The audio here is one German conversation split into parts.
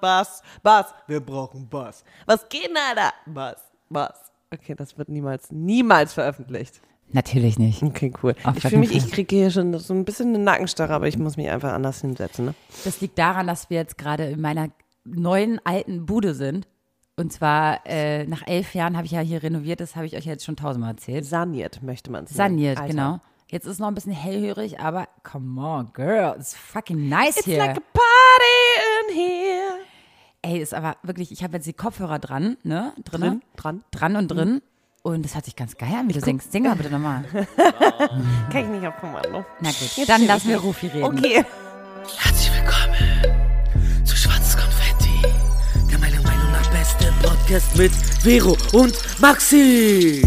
Bass, Bass, wir brauchen Bass. Was geht denn, Alter? Bass, Bass. Okay, das wird niemals, niemals veröffentlicht. Natürlich nicht. Okay, cool. Auf ich fühle mich, ich kriege hier schon so ein bisschen eine Nackenstarre, aber ich muss mich einfach anders hinsetzen. Ne? Das liegt daran, dass wir jetzt gerade in meiner neuen alten Bude sind. Und zwar äh, nach elf Jahren habe ich ja hier renoviert, das habe ich euch jetzt schon tausendmal erzählt. Saniert, möchte man sagen. Saniert, Alter. genau. Jetzt ist es noch ein bisschen hellhörig, aber come on, girl, it's fucking nice It's here. like a party in here. Ey, ist aber wirklich, ich habe jetzt die Kopfhörer dran, ne? Drin, Drin, dran. dran und drin. Und das hört sich ganz geil an, wie du singst. Sing mal bitte nochmal. Kann ich nicht auf Kommando. Na gut, Jetzt dann lassen wir Rufi reden. Okay. Herzlich willkommen zu Schwarzes Konfetti, der meiner Meinung nach beste Podcast mit Vero und Maxi.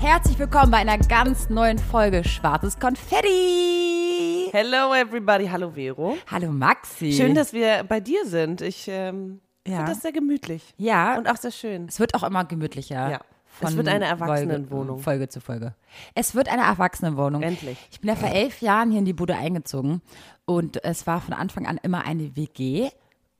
Herzlich willkommen bei einer ganz neuen Folge Schwarzes Konfetti. Hello everybody, hallo Vero. Hallo Maxi. Schön, dass wir bei dir sind. Ich ähm, Ja. finde das sehr gemütlich. Ja, Und auch sehr schön. es wird auch immer gemütlicher. Ja. Es wird eine Folge, Erwachsenenwohnung. Folge zu Folge. Es wird eine Erwachsenenwohnung. Endlich. Ich bin ja vor elf Jahren hier in die Bude eingezogen und es war von Anfang an immer eine WG.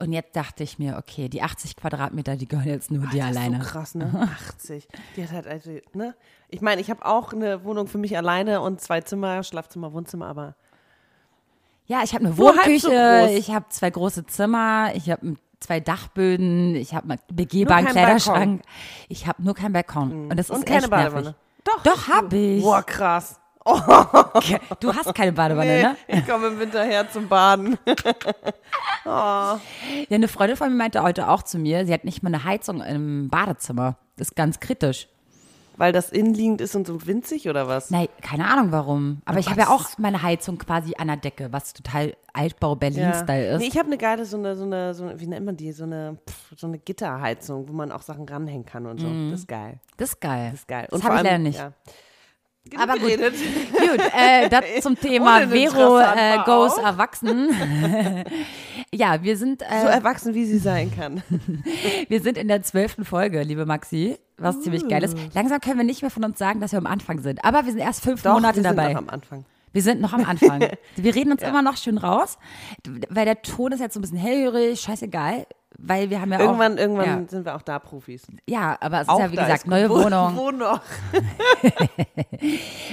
Und jetzt dachte ich mir, okay, die 80 Quadratmeter, die gehören jetzt nur dir Das alleine. ist so krass, ne? 80. Die hat halt, also, ne? Ich meine, ich habe auch eine Wohnung für mich alleine und zwei Zimmer, Schlafzimmer, Wohnzimmer, aber Ja, ich habe eine so Wohnküche, groß. ich habe zwei große Zimmer, ich habe zwei Dachböden, ich habe einen begehbaren Kleiderschrank. Ich habe nur keinen Balkon. Und das und ist keine echt Badewanne. nervig. Doch. Doch, hab ich. Boah, krass. Du hast keine Badewanne, Nee, ne? ich komme im Winter her zum Baden. Ja, eine Freundin von mir meinte heute auch zu mir, sie hat nicht mal eine Heizung im Badezimmer. Das ist ganz kritisch. Weil das innenliegend ist und so winzig oder was? Nein, keine Ahnung warum. Aber ich habe ja auch meine Heizung quasi an der Decke, was total Altbau-Berlin-Style ist. Nee, ich habe eine geile, so eine, so eine, so eine, wie nennt man die, so eine, pff, so eine Gitterheizung, wo man auch Sachen ranhängen kann und so. Das ist geil. das ist geil. Das ist geil. Das vor habe ich leider nicht. Ja. Genug Aber gut. Gut, äh, das zum Thema Vero äh, goes auch. erwachsen. ja, wir sind, So äh, erwachsen, wie sie sein kann. wir sind in der zwölften Folge, liebe Maxi, was ziemlich geil ist. Langsam können wir nicht mehr von uns sagen, dass wir am Anfang sind. Aber wir sind erst fünf Doch, Monate wir sind dabei. noch am Anfang. Wir sind noch am Anfang. Wir reden uns immer noch schön raus, weil der Ton ist jetzt so ein bisschen hellhörig, scheißegal, weil wir haben ja Irgendwann, auch... irgendwann Ja, sind wir auch da Profis. ja aber es ist Auch ja, wie gesagt, ist neue wo- Wohnung. Wo noch?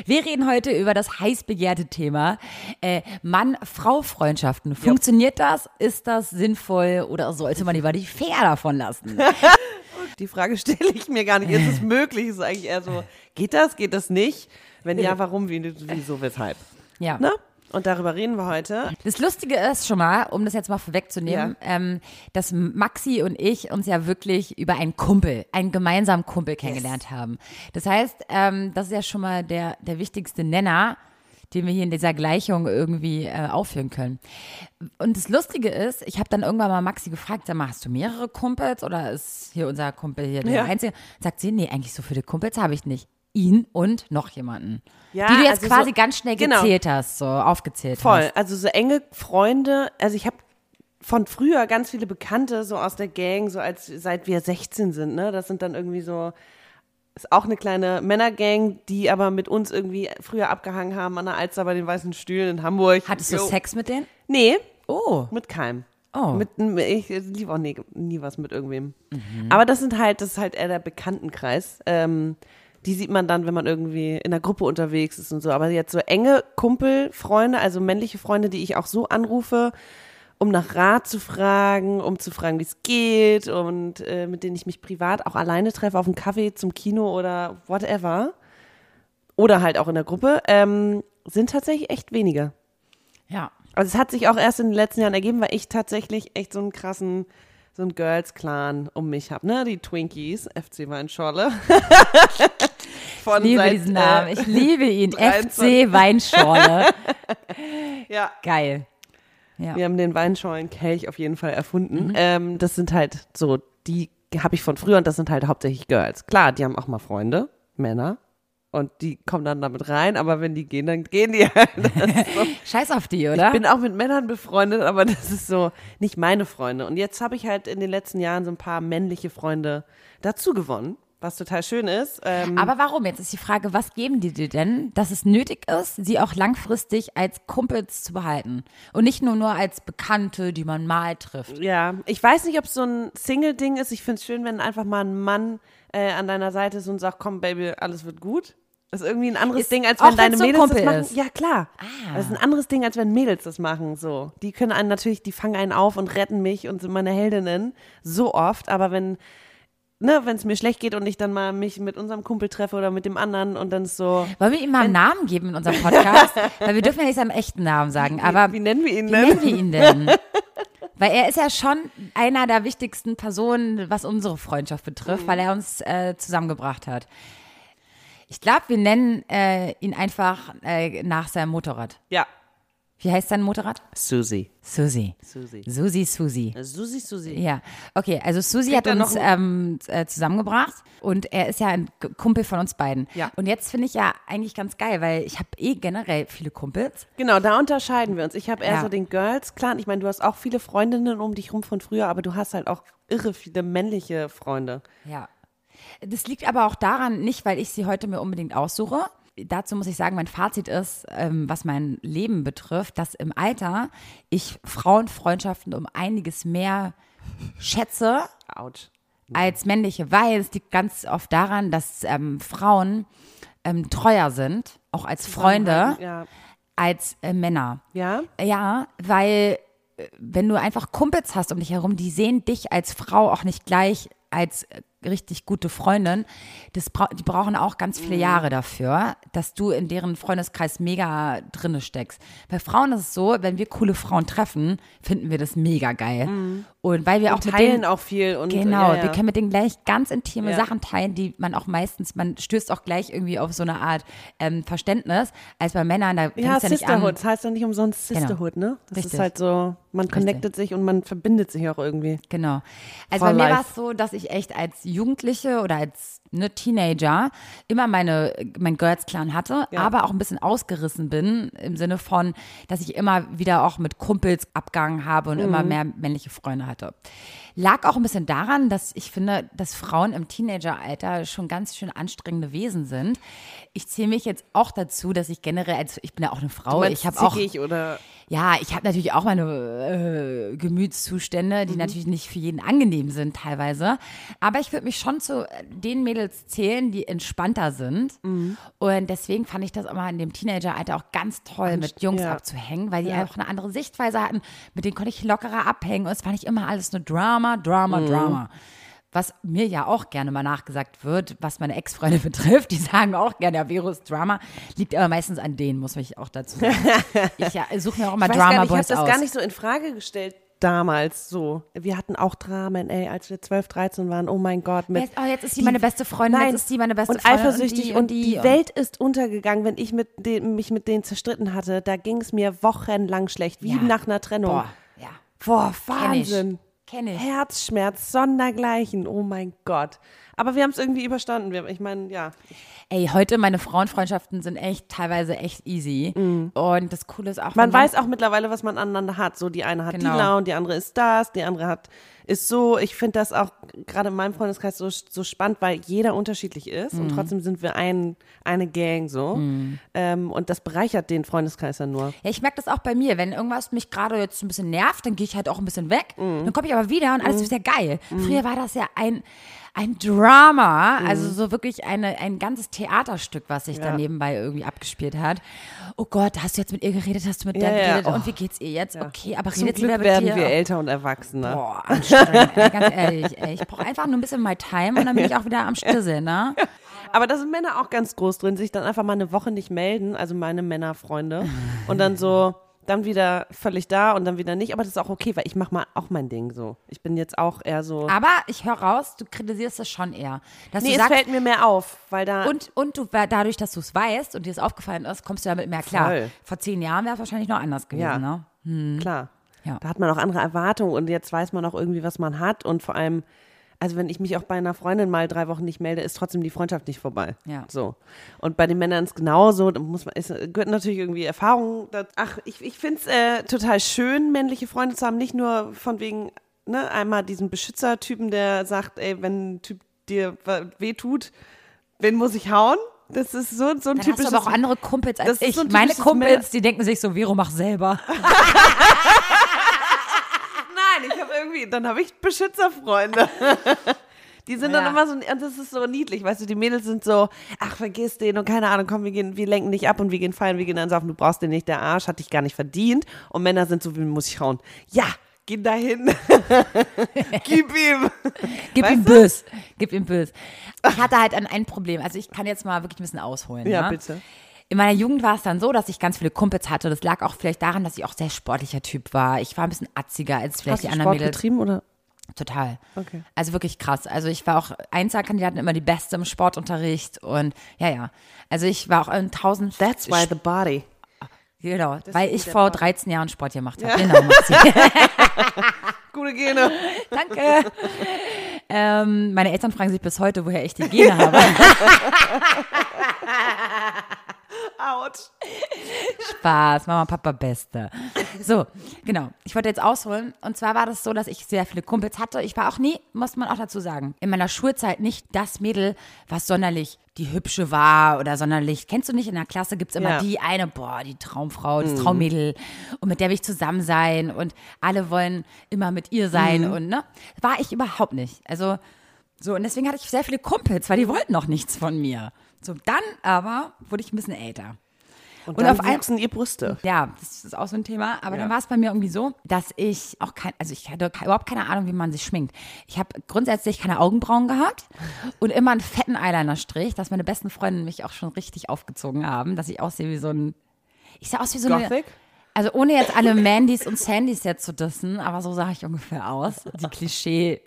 Wir reden heute über das heiß begehrte Thema äh, Mann-Frau-Freundschaften. Funktioniert das? Ist das sinnvoll oder sollte man lieber die Finger davon lassen? Die Frage stelle ich mir gar nicht. Ist es möglich? Ist eigentlich eher so, geht das, geht das nicht? Wenn ja, warum, wie, wieso, weshalb? Ja. Ne? Und darüber reden wir heute. Das Lustige ist schon mal, um das jetzt mal vorwegzunehmen, ähm, dass Maxi und ich uns ja wirklich über einen Kumpel, einen gemeinsamen Kumpel kennengelernt haben. Das heißt, ähm, das ist ja schon mal der, der wichtigste Nenner, den wir hier in dieser Gleichung irgendwie äh, aufführen können. Und das Lustige ist, ich habe dann irgendwann mal Maxi gefragt, sag mal, hast du mehrere Kumpels oder ist hier unser Kumpel hier der Ja. Einzige? Sagt sie, nee, eigentlich so viele Kumpels habe ich nicht. Ihn und noch jemanden. Ja, die du jetzt also quasi so- ganz schnell genau. gezählt hast, so aufgezählt hast. Voll. Also so enge Freunde. Also ich habe von früher ganz viele Bekannte so aus der Gang, so als seit wir 16 sind. Ne? Das sind dann irgendwie so ist auch eine kleine Männergang, die aber mit uns irgendwie früher abgehangen haben an der Alster bei den weißen Stühlen in Hamburg. Hattest du Jo. Sex mit denen? Nee, Oh. mit keinem. Oh. Mit, ich liebe auch nie, nie was mit irgendwem. Mhm. Aber das sind halt, das ist halt eher der Bekanntenkreis. Ähm, die sieht man dann, wenn man irgendwie in der Gruppe unterwegs ist und so. Aber jetzt so enge Kumpel, Freunde, also männliche Freunde, die ich auch so anrufe, um nach Rat zu fragen, um zu fragen, wie es geht und äh, mit denen ich mich privat auch alleine treffe auf einen Kaffee zum Kino oder whatever. Oder halt auch in der Gruppe, ähm, sind tatsächlich echt wenige. Ja. Also es hat sich auch erst in den letzten Jahren ergeben, weil ich tatsächlich echt so einen krassen, so einen Girls-Clan um mich habe, ne? Die Twinkies, FC Weinschorle. Von Ich liebe seit, diesen Namen. Äh, Ich liebe ihn. 23. FC Weinschorle. ja, Geil. Ja. wir haben den Weinschorlen-Kelch auf jeden Fall Mhm. erfunden. Ähm, das sind halt so, die habe ich von früher und das sind halt hauptsächlich Girls. Klar, die haben auch mal Freunde, Männer. Und die kommen dann damit rein, aber wenn die gehen, dann gehen die halt. Scheiß auf die, oder? Ich bin auch mit Männern befreundet, aber das ist so nicht meine Freunde. Und jetzt habe ich halt in den letzten Jahren so ein paar männliche Freunde dazu gewonnen. Was total schön ist. Ähm, Aber warum? Jetzt ist die Frage, was geben die dir denn, dass es nötig ist, sie auch langfristig als Kumpels zu behalten? Und nicht nur nur als Bekannte, die man mal trifft. ja, ich weiß nicht, ob es so ein Single-Ding ist. Ich finde es schön, wenn einfach mal ein Mann äh, an deiner Seite ist und sagt, komm, Baby, alles wird gut. Das ist irgendwie ein anderes Ist- Ding, als wenn deine so Mädels das Kumpel machen. ist. Ja, klar. Ah. Das ist ein anderes Ding, als wenn Mädels das machen. So, die können einen natürlich, die fangen einen auf und retten mich und sind meine Heldinnen so oft. Aber wenn ne, wenn es mir schlecht geht und ich dann mal mich mit unserem Kumpel treffe oder mit dem anderen und dann ist so. Wollen wir ihm mal einen Namen geben in unserem Podcast? Weil wir dürfen ja nicht seinen echten Namen sagen, aber wie nennen wir ihn wie denn? nennen wir ihn denn? Weil er ist ja schon einer der wichtigsten Personen, was unsere Freundschaft betrifft, Mhm. weil er uns äh, zusammengebracht hat. Ich glaube, wir nennen äh, ihn einfach äh, nach seinem Motorrad. Ja. Wie heißt sein Motorrad? Susi. Susi. Susi. Susi, Susi. Susi, Susi. Ja, okay, also Susi Kriegt hat noch uns ähm, äh, zusammengebracht und er ist ja ein Kumpel von uns beiden. Ja. Und jetzt finde ich ja eigentlich ganz geil, weil ich habe eh generell viele Kumpels. Genau, da unterscheiden wir uns. Ich habe eher Ja. so den Girls-Clan. Ich meine, du hast auch viele Freundinnen um dich rum von früher, aber du hast halt auch irre viele männliche Freunde. Ja. Das liegt aber auch daran, nicht weil ich sie heute mir unbedingt aussuche. Dazu muss ich sagen, mein Fazit ist, ähm, was mein Leben betrifft, dass im Alter ich Frauenfreundschaften um einiges mehr schätze Autsch. als männliche, weil es liegt ganz oft daran, dass ähm, Frauen ähm, treuer sind, auch als Freunde, Ja. als äh, Männer. Ja? Ja, weil äh, wenn du einfach Kumpels hast um dich herum, die sehen dich als Frau auch nicht gleich als äh, richtig gute Freundin. Das bra die brauchen auch ganz Mhm. viele Jahre dafür, dass du in deren Freundeskreis mega drinne steckst. Bei Frauen ist es so, wenn wir coole Frauen treffen, finden wir das mega geil. Und weil wir auch mit Teilen denen auch viel und Genau, ja, ja. wir können mit denen gleich ganz intime Ja. Sachen teilen, die man auch meistens, man stößt auch gleich irgendwie auf so eine Art ähm, Verständnis, als bei Männern, da Ja, ja, nicht Sisterhood. an. Das heißt ja nicht umsonst Genau. Sisterhood, ne? Das Richtig. ist halt so, man connectet sich und man verbindet sich auch irgendwie. Genau. Also For bei mir war es so, dass ich echt als Jugendliche oder als ne, Teenager immer meine, mein Girls Clan hatte, Ja. aber auch ein bisschen ausgerissen bin im Sinne von, dass ich immer wieder auch mit Kumpels abgegangen habe und immer mehr männliche Freunde hatte. Lag auch ein bisschen daran, dass ich finde, dass Frauen im Teenageralter schon ganz schön anstrengende Wesen sind. Ich zähle mich jetzt auch dazu, dass ich generell, als ich bin ja auch eine Frau, ich habe auch oder ja, ich habe natürlich auch meine äh, Gemütszustände, die natürlich nicht für jeden angenehm sind teilweise. Aber ich würde mich schon zu den Mädels zählen, die entspannter sind. Und deswegen fand ich das immer in dem Teenageralter auch ganz toll, mit Jungs ja. abzuhängen, weil die Ja. auch eine andere Sichtweise hatten. Mit denen konnte ich lockerer abhängen. Und es war nicht immer alles nur Drama, Drama, Drama. Was mir ja auch gerne mal nachgesagt wird, was meine Ex-Freunde betrifft, die sagen auch gerne, ja, Virus Drama, liegt aber meistens an denen, muss ich auch dazu sagen. Ich ja, suche mir auch immer ich weiß gar Drama nicht, ich habe das aus. gar nicht so in Frage gestellt damals so. Wir hatten auch Dramen, ey, als wir 12, 13 waren. Oh mein Gott. Mit Jetzt, oh, jetzt ist sie meine beste Freundin, Nein, jetzt ist sie meine beste und Freundin. eifersüchtig und die, und Welt ist untergegangen, wenn ich mit den, mich mit denen zerstritten hatte. Da ging es mir wochenlang schlecht, wie Ja. nach einer Trennung. Boah, ja. Boah. Wahnsinn. Kenn ich. Herzschmerz, sondergleichen. Oh mein Gott. Aber wir haben es irgendwie überstanden. Wir, ich meine, ja. Ey, heute meine Frauenfreundschaften sind echt teilweise echt easy. Und das Coole ist auch. Man weiß auch mittlerweile, was man aneinander hat. So, die eine hat Genau. die Laune, die andere ist das, die andere hat ist so. Ich finde das auch gerade in meinem Freundeskreis so, so spannend, weil jeder unterschiedlich ist Mhm. und trotzdem sind wir ein, eine Gang so. Ähm, und das bereichert den Freundeskreis ja nur. Ja, ich merke das auch bei mir. Wenn irgendwas mich gerade jetzt ein bisschen nervt, dann gehe ich halt auch ein bisschen weg. Mhm. Dann komme ich aber wieder und alles ist wieder geil. Früher war das ja ein, ein Drama, Mhm. also so wirklich eine, ein ganzes Theaterstück, was sich da nebenbei irgendwie abgespielt hat. Oh Gott, hast du jetzt mit ihr geredet, hast du mit der Ja, ja. geredet Oh. und wie geht's ihr jetzt? Okay, aber Zum redet Glück mit werden dir. wir älter und erwachsener. Boah, anstrengend, ganz ehrlich. Ey. Ich brauche einfach nur ein bisschen my time und dann bin ich auch wieder am Stissel, ne? Aber da sind Männer auch ganz groß drin, sich dann einfach mal eine Woche nicht melden, also meine Männerfreunde. Und dann so, dann wieder völlig da und dann wieder nicht. Aber das ist auch okay, weil ich mache mal auch mein Ding so. Ich bin jetzt auch eher so. Aber ich höre raus, du kritisierst das schon eher. Dass nee, du es sagst, fällt mir mehr auf, weil da. Und, und du, dadurch, dass du es weißt und dir es aufgefallen ist, kommst du damit mehr klar. Voll. Vor zehn Jahren wäre es wahrscheinlich noch anders gewesen, Ja. ne? Klar. Ja. Da hat man auch andere Erwartungen und jetzt weiß man auch irgendwie, was man hat. Und vor allem, also wenn ich mich auch bei einer Freundin mal drei Wochen nicht melde, ist trotzdem die Freundschaft nicht vorbei. Ja. So. Und bei den Männern ist genauso. Da muss man, es gehört natürlich irgendwie Erfahrung. dazu. Ach, ich, ich finde es äh, total schön, männliche Freunde zu haben. Nicht nur von wegen, ne, einmal diesen Beschützertypen, der sagt, ey, wenn ein Typ dir weh tut, wen muss ich hauen? Das ist so, so ein Dann hast typisches. du aber auch andere Kumpels als ich. so ein Meine Kumpels, die denken sich so, Vero, mach selber. Irgendwie, dann habe ich Beschützerfreunde. Die sind dann Ja. immer so, und das ist so niedlich, weißt du, die Mädels sind so, ach, vergiss den und keine Ahnung, komm, wir gehen, wir lenken dich ab und wir gehen feiern, wir gehen dann saufen, du brauchst den nicht, der Arsch hat dich gar nicht verdient. Und Männer sind so, wie muss ich hauen? Ja, geh dahin. Gib ihm. Gib Weißt ihm bös. Gib ihm bös. Ich hatte halt ein, ein Problem. Also ich kann jetzt mal wirklich ein bisschen ausholen. Ja, ne? bitte. In meiner Jugend war es dann so, dass ich ganz viele Kumpels hatte. Das lag auch vielleicht daran, dass ich auch sehr sportlicher Typ war. Ich war ein bisschen atziger als vielleicht Hast die du anderen Sport Mädels. betrieben oder? Total. Okay. Also wirklich krass. Also ich war auch Einzelkandidatin immer die Beste im Sportunterricht und ja, ja. Also ich war auch in tausend. That's why the body. Genau, weil ich vor Part. 13 Jahren Sport gemacht habe. Genau, Maxi. Gute Gene. Danke. ähm, meine Eltern fragen sich bis heute, woher ich die Gene habe. Out. Spaß, Mama, Papa, Beste. So, genau. Ich wollte jetzt ausholen. Und zwar war das so, dass ich sehr viele Kumpels hatte. Ich war auch nie, muss man auch dazu sagen, in meiner Schulzeit nicht das Mädel, was sonderlich die Hübsche war oder sonderlich. Kennst du nicht, in der Klasse gibt es immer Ja. die eine, boah, die Traumfrau, das Traummädel. Und mit der will ich zusammen sein. Und alle wollen immer mit ihr sein. Und ne, war ich überhaupt nicht. Also, so, und deswegen hatte ich sehr viele Kumpels, weil die wollten noch nichts von mir. So, dann aber wurde ich ein bisschen älter. Und, Und auf ein- wuchsen ihr Brüste. Ja, das ist auch so ein Thema. Aber Ja. dann war es bei mir irgendwie so, dass ich auch kein, also ich hatte überhaupt keine Ahnung, wie man sich schminkt. Ich habe grundsätzlich keine Augenbrauen gehabt und immer einen fetten Eyeliner-Strich, dass meine besten Freunde mich auch schon richtig aufgezogen haben, dass ich aussehe wie so ein, ich sah aus wie so eine, Gothic? also ohne jetzt alle Mandys und Sandys jetzt zu dissen, aber so sah ich ungefähr aus. Die Klischee.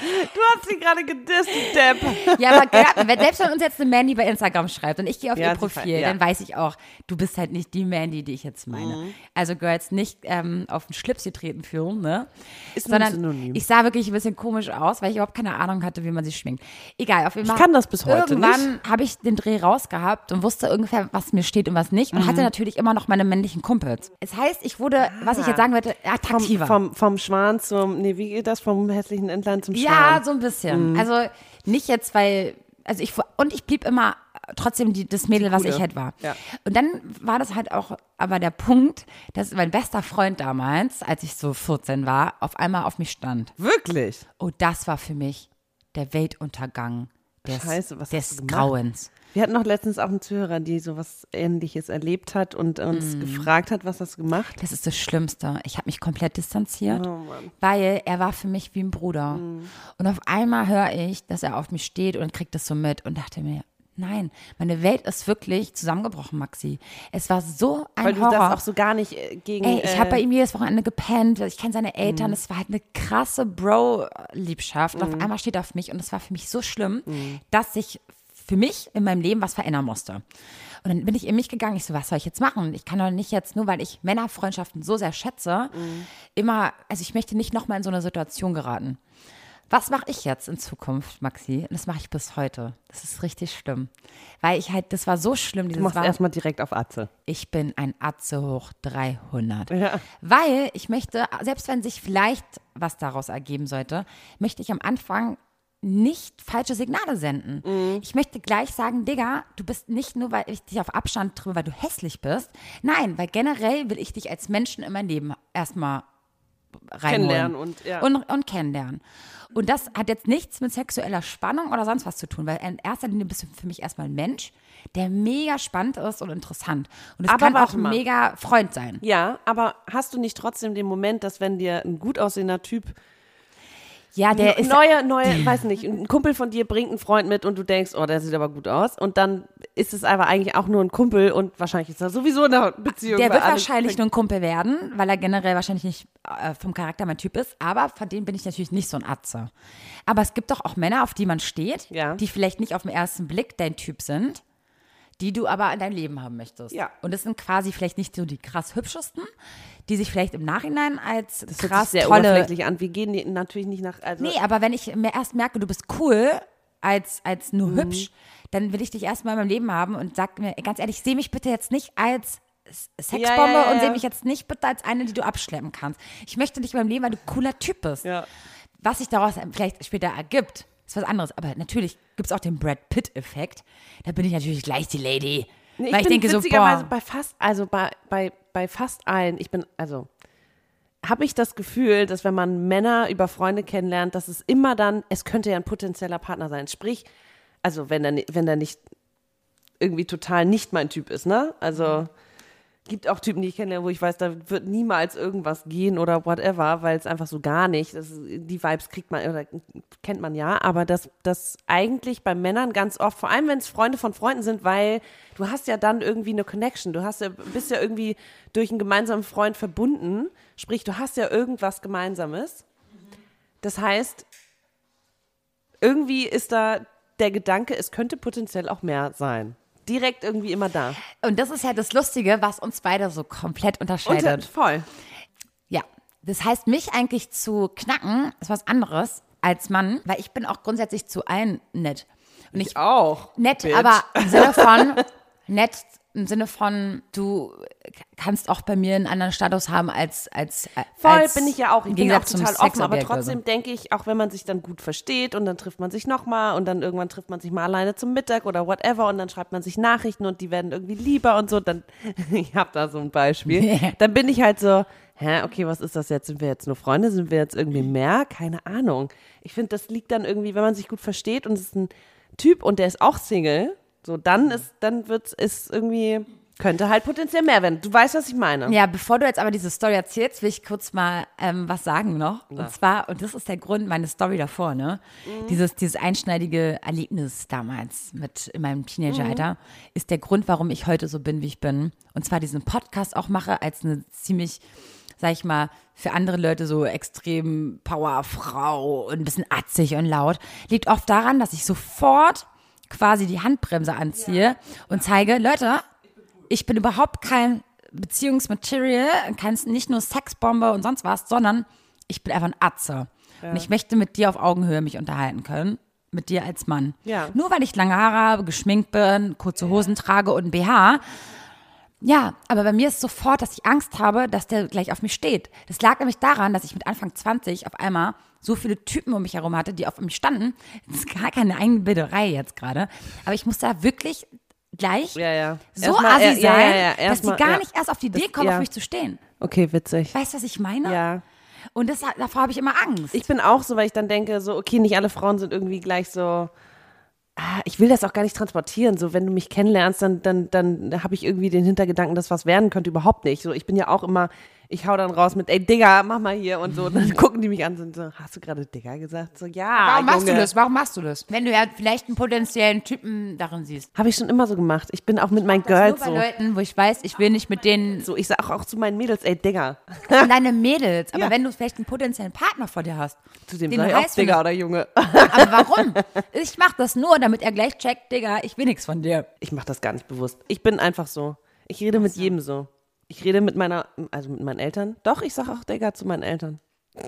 Du hast sie gerade gedisst, Depp. Ja, aber gerade, wenn, selbst wenn uns jetzt eine Mandy bei Instagram schreibt und ich gehe auf Ja, ihr sie Profil, ja. dann weiß ich auch, du bist halt nicht die Mandy, die ich jetzt meine. Mhm. Also Girls, nicht ähm, auf den Schlips getreten fühlen, ne? Ist Sondern Synonym. ich sah wirklich ein bisschen komisch aus, weil ich überhaupt keine Ahnung hatte, wie man sich schminkt. Egal, auf jeden Fall. Ich kann das bis heute Irgendwann habe ich den Dreh rausgehabt und wusste ungefähr, was mir steht und was nicht. Und Mhm. hatte natürlich immer noch meine männlichen Kumpels. Es heißt, ich wurde, was ich jetzt sagen würde, Vom, attraktiver. vom, vom Schwan zum, nee, wie geht das? Vom hässlichen Entlein zum Schwan. Ja, so ein bisschen. Mhm. Also nicht jetzt, weil, also ich, und ich blieb immer trotzdem die, das Mädel, was ich halt war. Ja. Und dann war das halt auch aber der Punkt, dass mein bester Freund damals, als ich so 14 war, auf einmal auf mich stand. Wirklich? Oh, das war für mich der Weltuntergang des, Scheiße, was des? Grauens. Wir hatten noch letztens auch einen Zuhörer, die sowas ähnliches erlebt hat und uns Mhm. gefragt hat, was du gemacht? Das ist das Schlimmste. Ich habe mich komplett distanziert, Oh weil er war für mich wie ein Bruder. Mhm. Und auf einmal höre ich, dass er auf mich steht und kriegt das so mit und dachte mir, nein, meine Welt ist wirklich zusammengebrochen, Maxi. Es war so ein Weil du Horror. das auch so gar nicht äh, gegen. Ey, ich habe bei äh, ihm jedes Wochenende gepennt. Ich kenne seine Mhm. Eltern. Es war halt eine krasse Bro-Liebschaft. Und auf einmal steht er auf mich und es war für mich so schlimm, Mhm. dass sich für mich in meinem Leben was verändern musste. Und dann bin ich in mich gegangen. Ich so, was soll ich jetzt machen? Ich kann doch nicht jetzt, nur weil ich Männerfreundschaften so sehr schätze, Mhm. immer, also ich möchte nicht nochmal in so eine Situation geraten. Was mache ich jetzt in Zukunft, Maxi? Und das mache ich bis heute. Das ist richtig schlimm. Weil ich halt, das war so schlimm, du dieses machst war, erstmal direkt auf Atze. ich bin ein Atze hoch 300. Ja. Weil ich möchte, selbst wenn sich vielleicht was daraus ergeben sollte, möchte ich am Anfang nicht falsche Signale senden. Mhm. Ich möchte gleich sagen, Digga, du bist nicht nur, weil ich dich auf Abstand trimme, weil du hässlich bist. Nein, weil generell will ich dich als Menschen in mein Leben erstmal reinholen. Kennenlernen und, ja. und, und kennenlernen. Und das hat jetzt nichts mit sexueller Spannung oder sonst was zu tun, weil in erster Linie bist du für mich erstmal ein Mensch, der mega spannend ist und interessant. Und es Aber kann auch ein mega Freund sein. Ja, aber hast du nicht trotzdem den Moment, dass wenn dir ein gut aussehender Typ Ja, der ist neue, neue, weiß nicht, ein Kumpel von dir bringt einen Freund mit und du denkst, oh, der sieht aber gut aus. Und dann ist es aber eigentlich auch nur ein Kumpel und wahrscheinlich ist er sowieso in einer Beziehung. Der wird wahrscheinlich nur ein Kumpel werden, weil er generell wahrscheinlich nicht äh, vom Charakter mein Typ ist. Aber von denen bin ich natürlich nicht so ein Atze. Aber es gibt doch auch Männer, auf die man steht, Ja. die vielleicht nicht auf den ersten Blick dein Typ sind, die du aber in dein Leben haben möchtest. Ja. Und das sind quasi vielleicht nicht so die krass hübschesten, die sich vielleicht im Nachhinein als Das hört krass sich sehr tolle oberflächlich an. Wir gehen die natürlich nicht nach. Also, Nee, aber wenn ich mir erst merke, du bist cool als, als nur hübsch, dann will ich dich erstmal in meinem Leben haben und sag mir, ganz ehrlich, seh mich bitte jetzt nicht als Sexbombe Ja, ja, ja, und seh ja. mich jetzt nicht bitte als eine, die du abschleppen kannst. Ich möchte dich in meinem Leben, weil du cooler Typ bist. Was sich daraus vielleicht später ergibt, ist was anderes. Aber natürlich gibt es auch den Brad Pitt-Effekt. Da bin ich natürlich gleich die Lady. Nee, weil ich, bin denke so, boah, bei fast, also bei, bei, bei fast allen, ich bin, also habe ich das Gefühl, dass wenn man Männer über Freunde kennenlernt, dass es immer dann, es könnte ja ein potenzieller Partner sein. Sprich, also wenn er, ni- wenn er nicht irgendwie total nicht mein Typ ist, ne? Also gibt auch Typen, die ich kennenlerne, wo ich weiß, da wird niemals irgendwas gehen oder whatever, weil es einfach so gar nicht, das, die Vibes kriegt man oder kennt man ja, aber das, das eigentlich bei Männern ganz oft, vor allem wenn es Freunde von Freunden sind, weil du hast ja dann irgendwie eine Connection, du hast ja, bist ja irgendwie durch einen gemeinsamen Freund verbunden, sprich, du hast ja irgendwas Gemeinsames. Das heißt, irgendwie ist da der Gedanke, es könnte potenziell auch mehr sein. Direkt irgendwie immer da. und das ist ja das Lustige, was uns beide so komplett unterscheidet. Unter, voll. Ja, das heißt, mich eigentlich zu knacken ist was anderes als Mann, weil ich bin auch grundsätzlich zu allen nett. Und ich, Auch. nett, Bitch. aber im Sinne von nett im Sinne von du kannst auch bei mir einen anderen Status haben als als Voll als, bin ich ja auch. Ich im bin ja auch total offen, aber trotzdem so. denke ich, auch wenn man sich dann gut versteht und dann trifft man sich nochmal und dann irgendwann trifft man sich mal alleine zum Mittag oder whatever und dann schreibt man sich Nachrichten und die werden irgendwie lieber und so, dann, ich habe da so ein Beispiel, dann bin ich halt so, hä, okay, was ist das jetzt? Sind wir jetzt nur Freunde? Sind wir jetzt irgendwie mehr? Keine Ahnung. Ich finde, das liegt dann irgendwie, wenn man sich gut versteht und es ist ein Typ und der ist auch Single, so dann ist, dann wird's, ist irgendwie, könnte halt potenziell mehr werden. Du weißt, was ich meine. Ja, bevor du jetzt aber diese Story erzählst, will ich kurz mal ähm, was sagen noch. Und zwar, und das ist der Grund, meine Story davor, ne? Mhm. Dieses, dieses einschneidige Erlebnis damals mit in meinem Teenageralter Mhm. ist der Grund, warum ich heute so bin, wie ich bin. Und zwar diesen Podcast auch mache als eine ziemlich, sag ich mal, für andere Leute so extrem Powerfrau und ein bisschen atzig und laut. Liegt oft daran, dass ich sofort quasi die Handbremse anziehe und zeige, Leute, ich bin überhaupt kein Beziehungsmaterial, kein, nicht nur Sexbombe und sonst was, sondern ich bin einfach ein Atze. Und ich möchte mit dir auf Augenhöhe mich unterhalten können. Mit dir als Mann. Ja. Nur weil ich lange Haare habe, geschminkt bin, kurze Hosen trage und ein BH. Ja, aber bei mir ist sofort, dass ich Angst habe, dass der gleich auf mich steht. Das lag nämlich daran, dass ich mit Anfang 20 auf einmal so viele Typen um mich herum hatte, die auf mich standen. Das ist gar keine Einbilderei jetzt gerade. Aber ich musste da wirklich gleich Ja, ja. so Erstmal, assi äh, sein, ja, ja, dass die gar nicht erst auf die Idee kommen, auf mich zu stehen. Okay, witzig. Weißt du, was ich meine? Ja. Und das, davor habe ich immer Angst. Ich bin auch so, weil ich dann denke, so, okay, nicht alle Frauen sind irgendwie gleich so. Ah, ich will das auch gar nicht transportieren. So, wenn du mich kennenlernst, dann, dann, dann habe ich irgendwie den Hintergedanken, dass was werden könnte, überhaupt nicht. So, ich bin ja auch immer, ich hau dann raus mit, ey Digga, mach mal hier und so. Und dann gucken die mich an und sind so, hast du gerade Digga gesagt? So, ja. Warum machst du Junge. das? Warum machst du das? Wenn du ja vielleicht einen potenziellen Typen darin siehst. Habe ich schon immer so gemacht. Ich bin auch mit meinen Das nur Girls bei so. Leuten, wo ich weiß, ich will nicht mit denen So, ich sag auch zu meinen Mädels, ey Digga. und deine Mädels. Aber Ja. wenn du vielleicht einen potenziellen Partner vor dir hast, Zu dem den ich auch Digga oder Junge. Aber warum? Ich mache das nur, damit er gleich checkt, Digga, ich will nichts von dir. Ich mache das gar nicht bewusst. Ich bin einfach so. Ich rede mit jedem so. Ich rede mit meiner, also mit meinen Eltern. Doch, ich sage auch Digga zu meinen Eltern. Obwohl,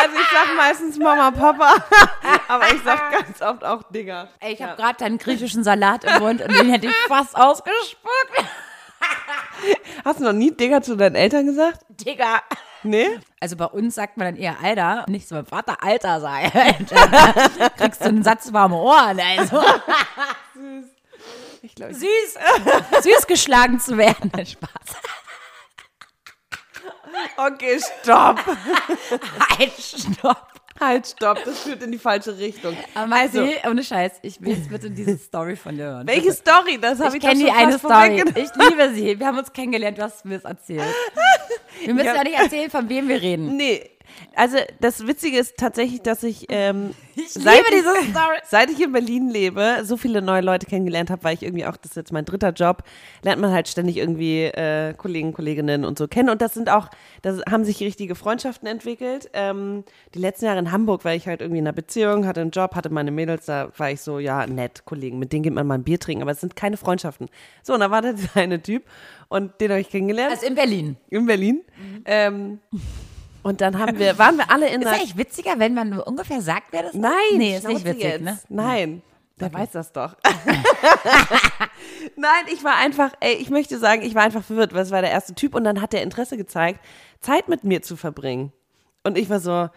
also ich sag meistens Mama, Papa, aber ich sag ganz oft auch Digga. Ey, ich habe gerade deinen griechischen Salat im Mund und den hätte ich fast ausgespuckt. Hast du noch nie Digga zu deinen Eltern gesagt? Digga. Nee? Also bei uns sagt man dann eher Alter, nicht so mein Vater Alter sei. Kriegst du einen Satz warme Ohren, also. Ich glaube, Süß. Süß geschlagen zu werden. Spaß. okay, stopp. Halt, stopp. Halt, stopp. Das führt in die falsche Richtung. Aber Maxi, ohne Scheiß, ich will jetzt bitte diese Story von dir hören. Welche Story? Das habe Ich ich, kenne die eine Story. Ich liebe sie. Wir haben uns kennengelernt, du hast mir das erzählt. Wir müssen Ja. ja nicht erzählen, von wem wir reden. Nee, also das Witzige ist tatsächlich, dass ich, ähm, Ich seit ich. Seit ich in Berlin lebe, so viele neue Leute kennengelernt habe, weil ich irgendwie auch, das ist jetzt mein dritter Job, lernt man halt ständig irgendwie äh, Kollegen, Kolleginnen und so kennen. Und das sind auch, da haben sich richtige Freundschaften entwickelt. Ähm, die letzten Jahre in Hamburg war ich halt irgendwie in einer Beziehung, hatte einen Job, hatte meine Mädels, da war ich so, ja, nett, Kollegen, mit denen geht man mal ein Bier trinken, aber es sind keine Freundschaften. So, und da war der eine Typ und den habe ich kennengelernt Also in Berlin. in Berlin. Ähm, und dann haben wir, waren wir alle in Ist einer. eigentlich witziger, wenn man nur ungefähr sagt, wer das ist? Nein, Nee, ist nicht witzig, jetzt. ne? Nein. Der weiß das doch. Nein, ich war einfach, ey, ich möchte sagen, ich war einfach verwirrt, weil es war der erste Typ und dann hat er Interesse gezeigt, Zeit mit mir zu verbringen. Und ich war so,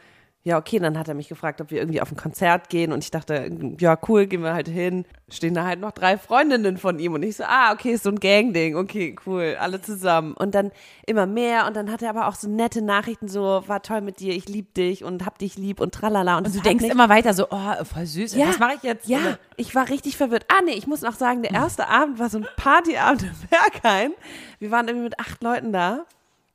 ja, okay, dann hat er mich gefragt, ob wir irgendwie auf ein Konzert gehen und ich dachte, ja, cool, gehen wir halt hin. Stehen da halt noch drei Freundinnen von ihm und ich so, ah, okay, ist so ein Gang-Ding, okay, cool, alle zusammen. Und dann immer mehr und dann hat er aber auch so nette Nachrichten, so, war toll mit dir, ich lieb dich und hab dich lieb und tralala. Und, Und du denkst immer weiter so, oh, voll süß. ja, Was mache ich jetzt? Ja, Oder- ich war richtig verwirrt. Ah, nee, ich muss noch sagen, der erste Abend war so ein Partyabend im Berghain. Wir waren irgendwie mit acht Leuten da.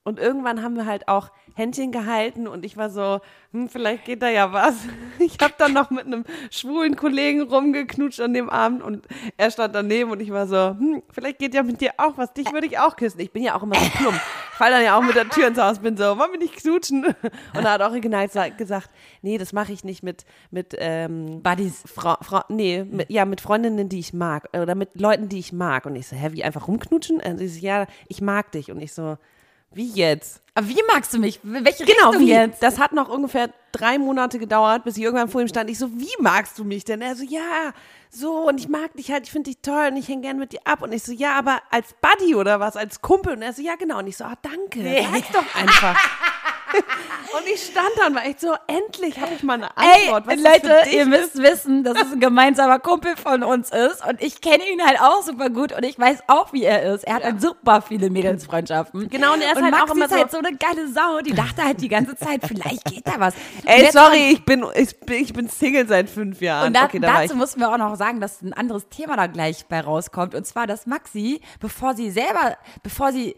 Und irgendwann haben wir halt auch Händchen gehalten und ich war so, hm, vielleicht geht da ja was. Ich habe dann noch mit einem schwulen Kollegen rumgeknutscht an dem Abend und er stand daneben und ich war so, hm, vielleicht geht ja mit dir auch was. Dich würde ich auch küssen. Ich bin ja auch immer so plump. Ich fall dann ja auch mit der Tür ins Haus, bin so, wollen wir nicht knutschen? Und er hat auch original sa- gesagt, nee, das mache ich nicht mit, mit ähm, Buddies. Frau, Frau, nee, mit, ja, mit Freundinnen, die ich mag oder mit Leuten, die ich mag. Und ich so, hä, wie einfach rumknutschen? Und sie so, ja, ich mag dich. Und ich so, wie jetzt? Aber wie magst du mich? Welche Genau, Richtung wie jetzt? Das hat noch ungefähr drei Monate gedauert, bis ich irgendwann vor ihm stand. Ich so, wie magst du mich denn? Er so, ja, so, und ich mag dich halt, ich finde dich toll und ich hänge gern mit dir ab. Und ich so, ja, aber als Buddy oder was, als Kumpel? Und er so, ja, genau. Und ich so, ah, danke, sag's doch einfach. Und ich stand da und war echt so, endlich habe ich mal eine Ey, Antwort. für Leute, ihr müsst wissen, dass es ein gemeinsamer Kumpel von uns ist und ich kenne ihn halt auch super gut und ich weiß auch, wie er ist. Er hat halt super viele Mädelsfreundschaften. Genau, und er ist halt Maxi auch immer ist halt so- so eine geile Sau, die dachte halt die ganze Zeit, vielleicht geht da was. Und Ey, sorry, ich bin, ich bin, ich bin Single seit fünf Jahren. Und da, okay, da dazu müssen wir auch noch sagen, dass ein anderes Thema da gleich bei rauskommt. Und zwar, dass Maxi, bevor sie selber, bevor sie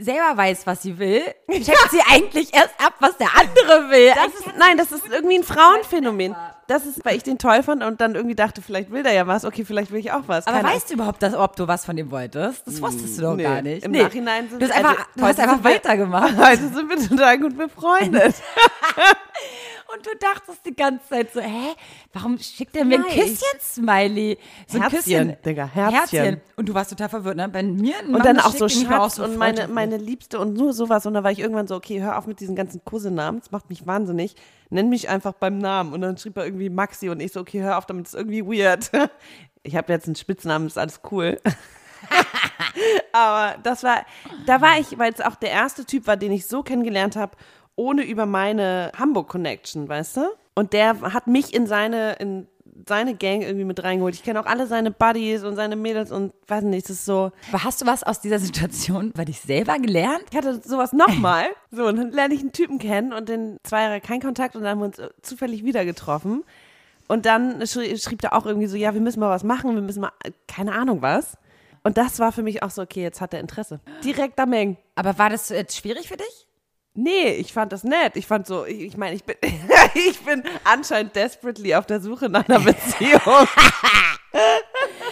selber weiß, was sie will, checkt sie eigentlich erst ab, was der andere will. Das ist, nein, das ist irgendwie ein Frauenphänomen. Das ist, weil ich den toll fand und dann irgendwie dachte, vielleicht will der ja was. Okay, vielleicht will ich auch was. aber Keine weißt du überhaupt, dass, ob du was von dem wolltest? Das wusstest du doch Nee. gar nicht. Im Nachhinein sind du hast also, einfach, du hast einfach sind wir- weitergemacht. Heute sind wir total gut befreundet. Und du dachtest die ganze Zeit so, hä, warum schickt er mir ein Nein. Küsschen-Smiley? So ein Herzchen, Küsschen. Digga, Herzchen. Und du warst total verwirrt, ne? Wenn mir ein Und Mann dann auch so Schatz so und meine, meine Liebste und nur sowas. Und da war ich irgendwann so, okay, hör auf mit diesen ganzen Kosenamen. Das macht mich wahnsinnig. Nenn mich einfach beim Namen. Und dann schrieb er irgendwie Maxi und ich so, okay, hör auf, damit ist irgendwie weird. Ich habe jetzt einen Spitznamen, ist alles cool. Aber das war, da war ich, weil es auch der erste Typ war, den ich so kennengelernt habe, ohne über meine Hamburg-Connection, weißt du? Und der hat mich in seine, in seine Gang irgendwie mit reingeholt. Ich kenne auch alle seine Buddies und seine Mädels und weiß nicht, es ist so, Aber hast du was aus dieser Situation bei dich selber gelernt? ich hatte sowas nochmal. So, und dann lerne ich einen Typen kennen und den zwei Jahre kein Kontakt und dann haben wir uns zufällig wieder getroffen. Und dann schrie, schrieb er auch irgendwie so, ja, wir müssen mal was machen, wir müssen mal, keine Ahnung was. Und das war für mich auch so, okay, jetzt hat er Interesse. Direkt am Mengen. Aber war das jetzt schwierig für dich? Nee, ich fand das nett. Ich fand so, ich, ich meine, ich bin, ich bin anscheinend desperately auf der Suche nach einer Beziehung.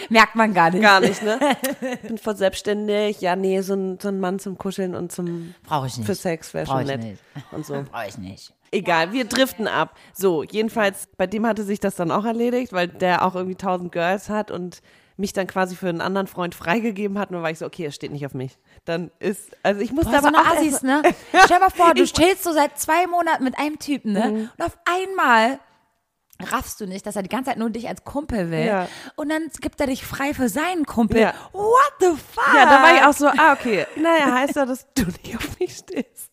Merkt man gar nicht. Gar nicht, ne? Ich bin voll selbstständig. Ja, nee, so ein, so ein Mann zum Kuscheln und zum, Brauche ich nicht. für Sex wäre schon nett. nicht. Und so. Brauche ich nicht. Egal, wir driften ab. So, jedenfalls, bei dem hatte sich das dann auch erledigt, weil der auch irgendwie tausend Girls hat und mich dann quasi für einen anderen Freund freigegeben hat, nur weil ich so, okay, er steht nicht auf mich. Dann ist, also ich musste Boah, so aber eine auch Assis, ne? Stell dir mal vor, du stehst so seit zwei Monaten mit einem Typen, ne? Mhm. Und auf einmal raffst du nicht, dass er die ganze Zeit nur dich als Kumpel will. Ja. Und dann gibt er dich frei für seinen Kumpel. Ja. What the fuck? Ja, da war ich auch so, ah, okay. Naja, heißt ja, dass du nicht auf mich stehst.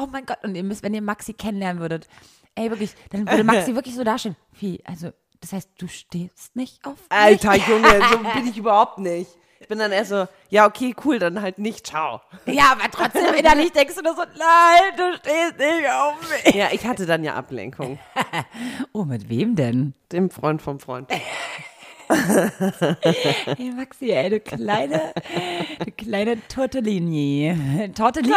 Oh mein Gott, und ihr müsst, wenn ihr Maxi kennenlernen würdet, ey, wirklich, dann würde Maxi wirklich so dastehen. Wie, also, das heißt, du stehst nicht auf mich? Alter Junge, so bin ich überhaupt nicht. Ich bin dann eher so, ja, okay, cool, dann halt nicht, ciao. Ja, aber trotzdem innerlich denkst du nur so, nein, du stehst nicht auf mich. Ja, ich hatte dann ja Ablenkung. Oh, mit wem denn? Dem Freund vom Freund. Hey Maxi, ey, du kleine, du kleine Tortellini. Tortellini.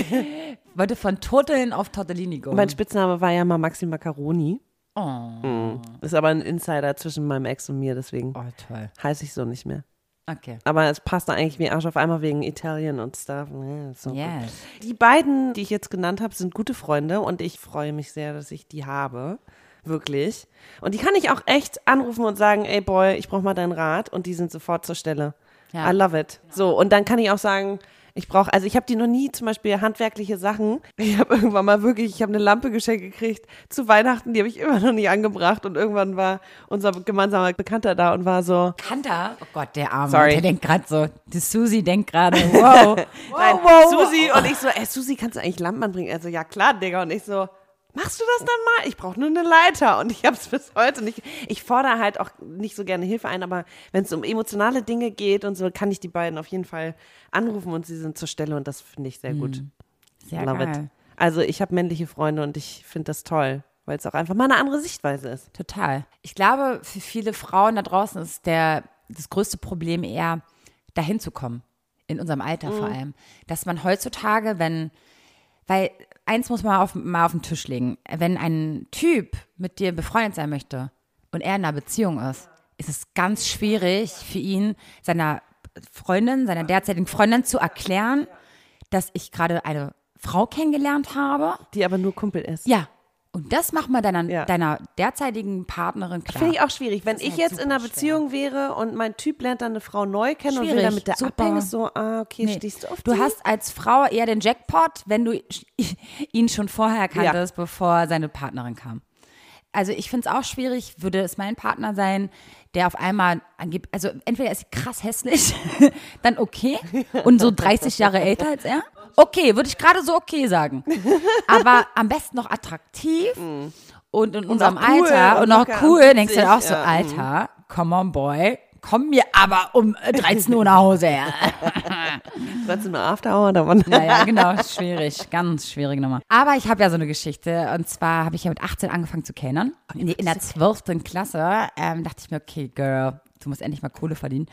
Tortellini! Wollte von Torteln auf Tortellini gehen. Mein Spitzname war ja mal Maxi Macaroni. Oh. Mhm. Ist aber ein Insider zwischen meinem Ex und mir, deswegen oh, toll. heiße ich so nicht mehr. Okay. Aber es passt da eigentlich wie Arsch auf einmal wegen Italien und Stuff. Ja, ist so. Yes. Die beiden, die ich jetzt genannt habe, sind gute Freunde und ich freue mich sehr, dass ich die habe. Wirklich. Und die kann ich auch echt anrufen und sagen, ey Boy, ich brauche mal deinen Rat und die sind sofort zur Stelle. Ja. I love it. So, und dann kann ich auch sagen, ich brauche, also ich habe die noch nie zum Beispiel handwerkliche Sachen. Ich habe irgendwann mal wirklich, ich habe eine Lampe geschenkt gekriegt zu Weihnachten, die habe ich immer noch nie angebracht und irgendwann war unser gemeinsamer Bekannter da und war so. Bekannter? Oh Gott, der Arme. Sorry. Der denkt gerade so, die Susi denkt gerade, wow. Nein, wow, wow. Susi und ich so, ey Susi, kannst du eigentlich Lampen anbringen? Also ja klar, Digga. Und ich so, machst du das dann mal? Ich brauche nur eine Leiter und ich habe es bis heute nicht. Ich fordere halt auch nicht so gerne Hilfe ein, aber wenn es um emotionale Dinge geht und so, kann ich die beiden auf jeden Fall anrufen und sie sind zur Stelle und das finde ich sehr gut. Sehr Love geil. it. Also ich habe männliche Freunde und ich finde das toll, weil es auch einfach mal eine andere Sichtweise ist. Total. Ich glaube, für viele Frauen da draußen ist der, das größte Problem eher, dahin zu kommen. In unserem Alter vor allem. Dass man heutzutage, wenn, weil eins muss man auf, mal auf den Tisch legen. Wenn ein Typ mit dir befreundet sein möchte und er in einer Beziehung ist, ist es ganz schwierig für ihn, seiner Freundin, seiner derzeitigen Freundin zu erklären, dass ich gerade eine Frau kennengelernt habe. Die aber nur Kumpel ist. Ja. Und das macht man deiner, Ja. deiner derzeitigen Partnerin klar. Finde ich auch schwierig. Wenn ich halt jetzt in einer Beziehung wäre und mein Typ lernt dann eine Frau neu kennen und will Schwierig, dann mit der super. abhängen, ist so, ah, okay, Nee. stehst du auf Du die? hast als Frau eher den Jackpot, wenn du ihn schon vorher kanntest, bevor seine Partnerin kam. Also ich finde es auch schwierig, würde es mein Partner sein, der auf einmal angibt, also entweder ist sie krass hässlich, dann okay, und so 30 Jahre älter als er. Okay, würde ich gerade so okay sagen. Aber am besten noch attraktiv und in unserem auch cool Alter und und noch cool, und denkst du dir auch so, ja. Alter, come on boy, komm mir aber um 13 Uhr nach Hause. Ja. 13 Uhr After Hour, da waren Ja, ja, genau, schwierig, ganz schwierige Nummer. Aber ich habe ja so eine Geschichte und zwar habe ich ja mit 18 angefangen zu kellnern. In, in der 12. Klasse ähm, dachte ich mir, okay, Girl, du musst endlich mal Kohle verdienen.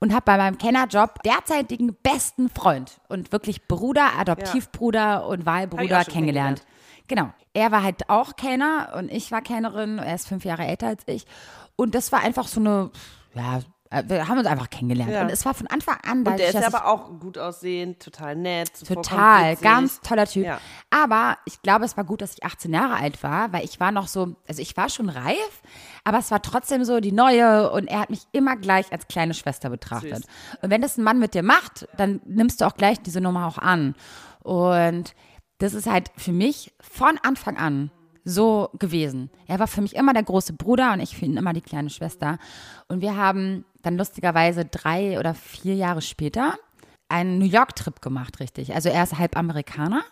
Und habe bei meinem Kennerjob derzeitigen besten Freund und wirklich Bruder, Adoptivbruder und Wahlbruder kennengelernt. Genau. Er war halt auch Kellner und ich war Kellnerin. Er ist fünf Jahre älter als ich. Und das war einfach so eine, ja, wir haben uns einfach kennengelernt. Ja. Und es war von Anfang an, Und dadurch, der ist ich- aber auch gut aussehend, total nett. Total, ganz toller Typ. Ja. Aber ich glaube, es war gut, dass ich 18 Jahre alt war, weil ich war noch so, also ich war schon reif, aber es war trotzdem so die neue und er hat mich immer gleich als kleine Schwester betrachtet. Süß. Und wenn das ein Mann mit dir macht, dann nimmst du auch gleich diese Nummer auch an. Und das ist halt für mich von Anfang an so gewesen. Er war für mich immer der große Bruder und ich für ihn immer die kleine Schwester. Und wir haben dann lustigerweise drei oder vier Jahre später einen New York-Trip gemacht, richtig. Also er ist halb Amerikaner.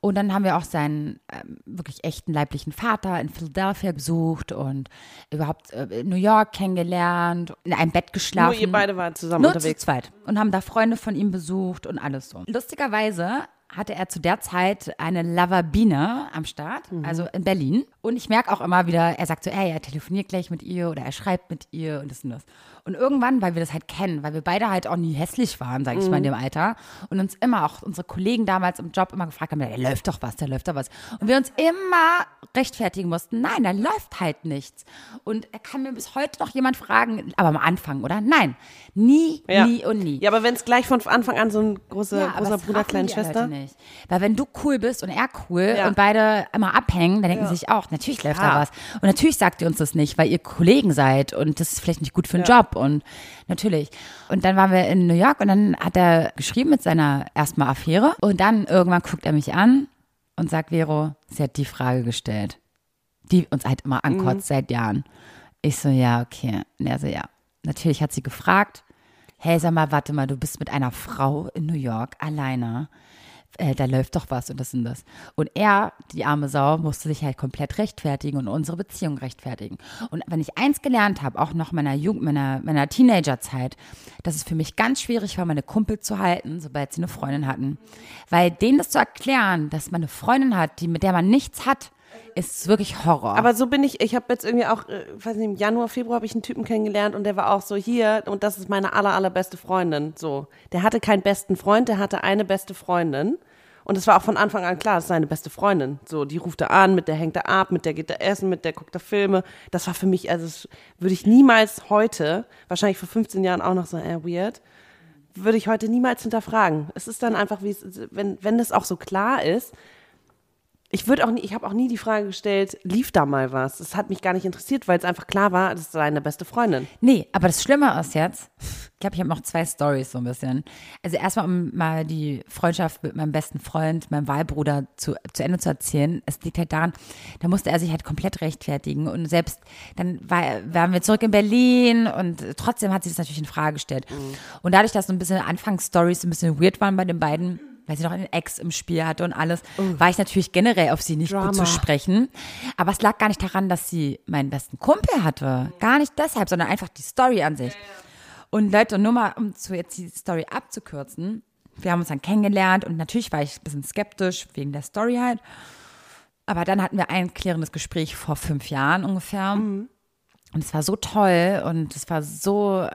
Und dann haben wir auch seinen ähm, wirklich echten leiblichen Vater in Philadelphia besucht und überhaupt äh, New York kennengelernt, in einem Bett geschlafen. Nur ihr beide waren zusammen Nur unterwegs. zu zweit. Und haben da Freunde von ihm besucht und alles so. Lustigerweise hatte er zu der Zeit eine Lavabine am Start, Mhm. also in Berlin. Und ich merke auch immer wieder, er sagt so, ey, er telefoniert gleich mit ihr oder er schreibt mit ihr und das und das. Und irgendwann, weil wir das halt kennen, weil wir beide halt auch nie hässlich waren, sage ich mal, in Mhm. dem Alter und uns immer, auch unsere Kollegen damals im Job immer gefragt haben, da läuft doch was, da läuft doch was. Und wir uns immer rechtfertigen mussten, nein, da läuft halt nichts. Und er kann mir bis heute noch jemand fragen, aber am Anfang, oder? Nein, nie, Ja. nie und nie. Ja, aber wenn es gleich von Anfang an so ein große, Ja, großer Bruder, kleine Schwester. Nicht. Weil wenn du cool bist und er cool Ja. und beide immer abhängen, dann denken sie sich auch, natürlich läuft da Klar. was. Und natürlich sagt ihr uns das nicht, weil ihr Kollegen seid und das ist vielleicht nicht gut für den Job und natürlich. Und dann waren wir in New York und dann hat er geschrieben mit seiner erstmal Affäre und dann irgendwann guckt er mich an und sagt, Vero, sie hat die Frage gestellt, die uns halt immer ankotzt seit Jahren. Ich so, ja, okay. Und er so, ja. Natürlich hat sie gefragt, hey, sag mal, warte mal, du bist mit einer Frau in New York alleine. Äh, da läuft doch was und das und das. Und er, die arme Sau, musste sich halt komplett rechtfertigen und unsere Beziehung rechtfertigen. Und wenn ich eins gelernt habe, auch noch meiner Jugend, meiner, meiner Teenagerzeit, dass es für mich ganz schwierig war, meine Kumpel zu halten, sobald sie eine Freundin hatten. Weil denen das zu erklären, dass man eine Freundin hat, die, mit der man nichts hat, ist wirklich Horror. Aber so bin ich, ich habe jetzt irgendwie auch, äh, weiß nicht, im Januar, Februar habe ich einen Typen kennengelernt und der war auch so hier und das ist meine aller, allerbeste Freundin. So. Der hatte keinen besten Freund, der hatte eine beste Freundin. Und es war auch von Anfang an klar, das ist seine beste Freundin. So, die ruft er an, mit der hängt er ab, mit der geht er essen, mit der guckt er Filme. Das war für mich, also würde ich niemals heute, wahrscheinlich vor 15 Jahren auch noch so, äh, weird, würde ich heute niemals hinterfragen. Es ist dann einfach, wie es, wenn, wenn das auch so klar ist, Ich würde auch nie, ich habe auch nie die Frage gestellt, lief da mal was? Das hat mich gar nicht interessiert, weil es einfach klar war, das ist seine beste Freundin. Nee, aber das Schlimme ist jetzt, ich glaube, ich habe noch zwei Stories so ein bisschen. Also erstmal, um mal die Freundschaft mit meinem besten Freund, meinem Wahlbruder zu, zu Ende zu erzählen. Es liegt halt daran, da musste er sich halt komplett rechtfertigen und selbst dann war, waren wir zurück in Berlin und trotzdem hat sich das natürlich in Frage gestellt. Und dadurch, dass so ein bisschen Anfangsstories ein bisschen weird waren bei den beiden, weil sie noch einen Ex im Spiel hatte und alles, war ich natürlich generell auf sie nicht Drama. gut zu sprechen. Aber es lag gar nicht daran, dass sie meinen besten Kumpel hatte. Gar nicht deshalb, sondern einfach die Story an sich. Und Leute, nur mal, um zu jetzt die Story abzukürzen, wir haben uns dann kennengelernt und natürlich war ich ein bisschen skeptisch wegen der Story halt. Aber dann hatten wir ein klärendes Gespräch vor fünf Jahren ungefähr. Und es war so toll und es war so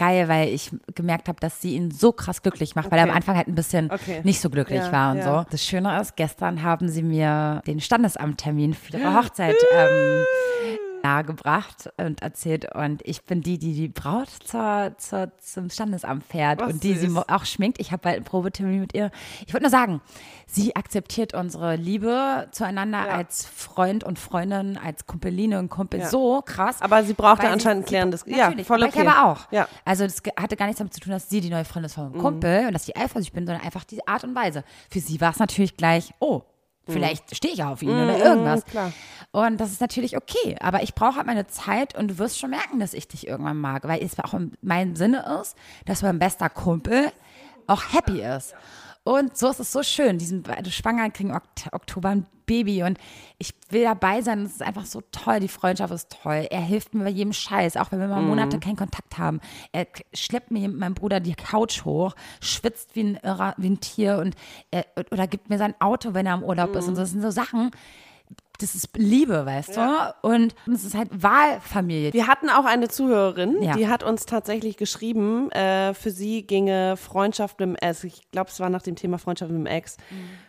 geil, weil ich gemerkt habe, dass sie ihn so krass glücklich macht, weil er am Okay. Anfang halt ein bisschen Okay. nicht so glücklich Ja, war und ja. so. Das Schöne ist, gestern haben sie mir den Standesamttermin für ihre Hochzeit ähm, nahegebracht und erzählt und ich bin die, die die Braut zur, zur, zum Standesamt fährt Was und die sie süß. mo- auch schminkt. Ich habe bald einen Probetermin mit ihr. Ich wollte nur sagen, sie akzeptiert unsere Liebe zueinander Ja. als Freund und Freundin, als Kumpeline und Kumpel Ja. so krass. Aber sie brauchte sie- anscheinend ein sie- klärendes, ja, voll okay. ich aber auch. Ja. Also das hatte gar nichts damit zu tun, dass sie die neue Freundin ist vom Kumpel und dass ich eifersüchtig bin, sondern einfach die Art und Weise. Für sie war es natürlich gleich, oh, vielleicht stehe ich auf ihn oder irgendwas. klar. Und das ist natürlich okay, aber ich brauche halt meine Zeit und du wirst schon merken, dass ich dich irgendwann mag, weil es auch in meinem Sinne ist, dass mein bester Kumpel auch happy ist. Und so ist es so schön, die sind beide schwanger, kriegen Okt Oktober ein Baby und ich will dabei sein. Es ist einfach so toll, die Freundschaft ist toll. Er hilft mir bei jedem Scheiß, auch wenn wir mal Monate keinen Kontakt haben. Er schleppt mir mit meinem Bruder die Couch hoch, schwitzt wie ein, Irrer, wie ein Tier und er, oder gibt mir sein Auto, wenn er im Urlaub ist. Und so. das sind so Sachen, das ist Liebe, weißt du? Und es ist halt Wahlfamilie. Wir hatten auch eine Zuhörerin, Ja. die hat uns tatsächlich geschrieben, äh, für sie ginge Freundschaft mit dem Ex, ich glaube, es war nach dem Thema Freundschaft mit dem Ex,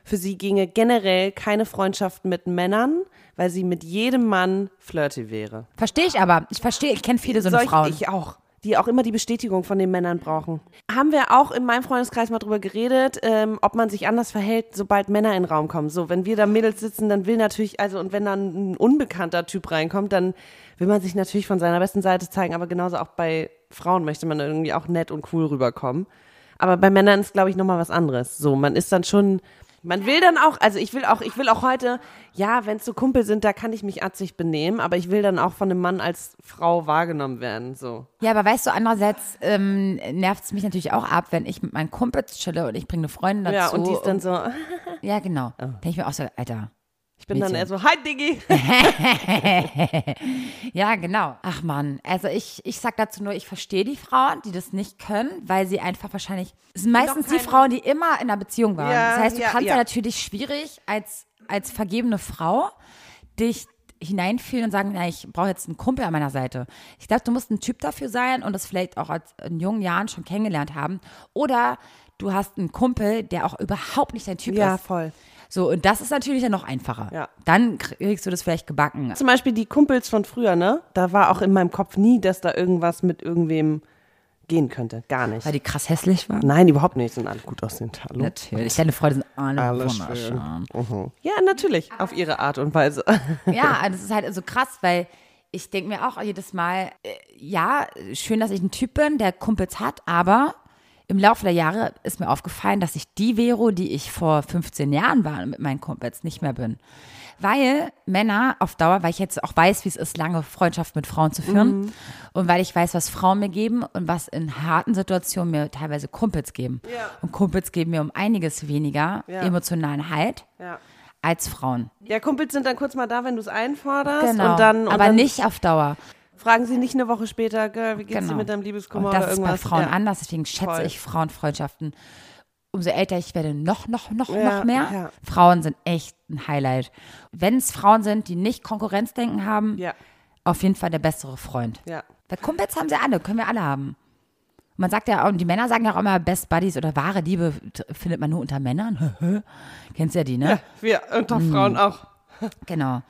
für sie ginge generell keine Freundschaft mit Männern, weil sie mit jedem Mann flirty wäre. Verstehe ich aber. Ich verstehe, ich kenne viele so eine Solch- Frauen. Ich auch. Die auch immer die Bestätigung von den Männern brauchen. Haben wir auch in meinem Freundeskreis mal drüber geredet, ähm, ob man sich anders verhält, sobald Männer in den Raum kommen. So, wenn wir da Mädels sitzen, dann will natürlich, also und wenn dann ein unbekannter Typ reinkommt, dann will man sich natürlich von seiner besten Seite zeigen, aber genauso auch bei Frauen möchte man irgendwie auch nett und cool rüberkommen. Aber bei Männern ist, glaube ich, nochmal was anderes. So, man ist dann schon, man will dann auch, also ich will auch, ich will auch heute, ja, wenn es so Kumpel sind, da kann ich mich atzig benehmen, aber ich will dann auch von einem Mann als Frau wahrgenommen werden, so. Ja, aber weißt du, andererseits ähm, nervt es mich natürlich auch ab, wenn ich mit meinen Kumpels chille und ich bringe eine Freundin dazu. Ja, und die ist dann so, Ja, genau. Denke ich mir auch so, Alter. Ich bin dann Mädchen. eher so, hi Diggi. Ja, genau. Ach man, also ich, ich sag dazu nur, ich verstehe die Frauen, die das nicht können, weil sie einfach wahrscheinlich, es sind meistens die Frauen, die immer in einer Beziehung waren. Ja, das heißt, du ja, kannst ja. ja. natürlich schwierig als, als vergebene Frau dich hineinfühlen und sagen, na, ich brauche jetzt einen Kumpel an meiner Seite. Ich glaube, du musst ein Typ dafür sein und das vielleicht auch in jungen Jahren schon kennengelernt haben. Oder du hast einen Kumpel, der auch überhaupt nicht dein Typ Ja, ist. voll. So, und das ist natürlich ja noch einfacher. Ja. Dann kriegst du das vielleicht gebacken. Zum Beispiel die Kumpels von früher, ne? Da war auch in meinem Kopf nie, dass da irgendwas mit irgendwem gehen könnte. Gar nicht. Weil die krass hässlich waren. Nein, überhaupt nicht. Sind alle gut aussehend. Hallo. Natürlich. Deine Freunde sind alle Alles wunderschön. Mhm. Ja, natürlich. Auf ihre Art und Weise. Ja, das ist halt so krass, weil ich denke mir auch jedes Mal, äh, ja, schön, dass ich ein Typ bin, der Kumpels hat, aber im Laufe der Jahre ist mir aufgefallen, dass ich die Vero, die ich vor 15 Jahren war mit meinen Kumpels, nicht mehr bin. Weil Männer auf Dauer, weil ich jetzt auch weiß, wie es ist, lange Freundschaft mit Frauen zu führen und weil ich weiß, was Frauen mir geben und was in harten Situationen mir teilweise Kumpels geben. Ja. Und Kumpels geben mir um einiges weniger Ja. emotionalen Halt Ja. als Frauen. Ja, Kumpels sind dann kurz mal da, wenn du es einforderst. Genau. Und dann, und aber dann nicht auf Dauer. Fragen sie nicht eine Woche später, Girl, wie geht's Genau. dir mit deinem Liebeskummer Und das oder ist irgendwas. bei Frauen ja. anders, deswegen schätze Voll. ich Frauenfreundschaften. Umso älter ich werde, noch, noch, noch, Ja, noch mehr. ja. Frauen sind echt ein Highlight. Wenn es Frauen sind, die nicht Konkurrenzdenken haben, Ja, auf jeden Fall der bessere Freund. ja. Weil Kumpels haben sie alle, können wir alle haben. Und man sagt ja und die Männer sagen ja auch immer, Best Buddies oder wahre Liebe findet man nur unter Männern. Kennst ja die, ne? Wir unter Mhm. Frauen auch. Genau.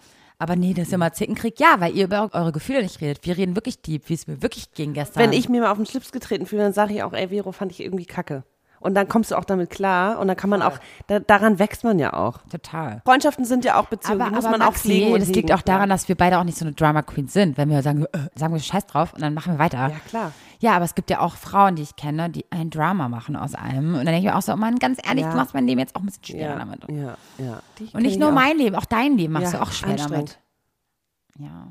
Aber nee, das ist immer Zickenkrieg. Ja, weil ihr über eure Gefühle nicht redet. Wir reden wirklich deep, wie es mir wirklich ging gestern. Wenn ich mir mal auf den Schlips getreten fühle, dann sage ich auch, ey, Vero, fand ich irgendwie kacke. Und dann kommst du auch damit klar und dann kann man auch, da, daran wächst man ja auch. Total. Freundschaften sind ja auch Beziehungen, die muss man auch pflegen und das liegt auch daran, dass wir beide auch nicht so eine Drama Queen sind. Wenn wir sagen, äh, sagen wir Scheiß drauf und dann machen wir weiter. Ja, klar. Ja, aber es gibt ja auch Frauen, die ich kenne, die ein Drama machen aus allem. Und dann denke ich mir auch so, Mann, ganz ehrlich, Ja. du machst mein Leben jetzt auch ein bisschen schwerer Ja, damit. ja, ja. Die Und nicht nur mein Leben, auch dein Leben machst Ja, du auch schwer damit. Ja.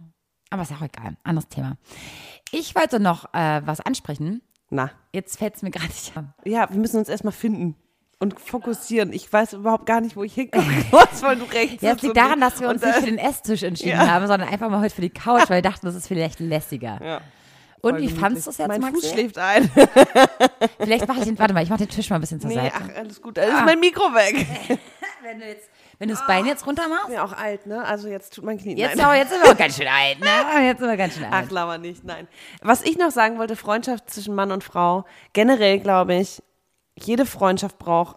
Aber ist auch egal. Anderes Thema. Ich wollte noch äh, was ansprechen. Na, Jetzt fällt es mir gerade nicht an. ja, wir müssen uns erstmal finden und fokussieren. Ich weiß überhaupt gar nicht, wo ich hingucken muss, weil du rechts Ja, es liegt daran, dass wir uns nicht für den Esstisch entschieden Ja. haben, sondern einfach mal heute für die Couch, weil wir dachten, das ist vielleicht lässiger. Ja, Und wie fandst du es jetzt, Mein Maxi? Fuß schläft ein. Vielleicht mache ich den, warte mal, ich mache den Tisch mal ein bisschen zur Nee, Seite. ach, alles gut. Da ist mein Mikro weg. Wenn du, jetzt, wenn du das Bein jetzt runter machst, ja auch alt, ne? Also jetzt tut mein Knie. jetzt, Nein. jetzt sind wir auch ganz schön alt, ne? Jetzt sind wir ganz schön alt. Ach, lauer nicht, nein. Was ich noch sagen wollte, Freundschaft zwischen Mann und Frau. Generell glaube ich, jede Freundschaft braucht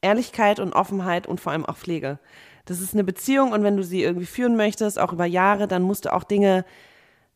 Ehrlichkeit und Offenheit und vor allem auch Pflege. Das ist eine Beziehung und wenn du sie irgendwie führen möchtest, auch über Jahre, dann musst du auch Dinge,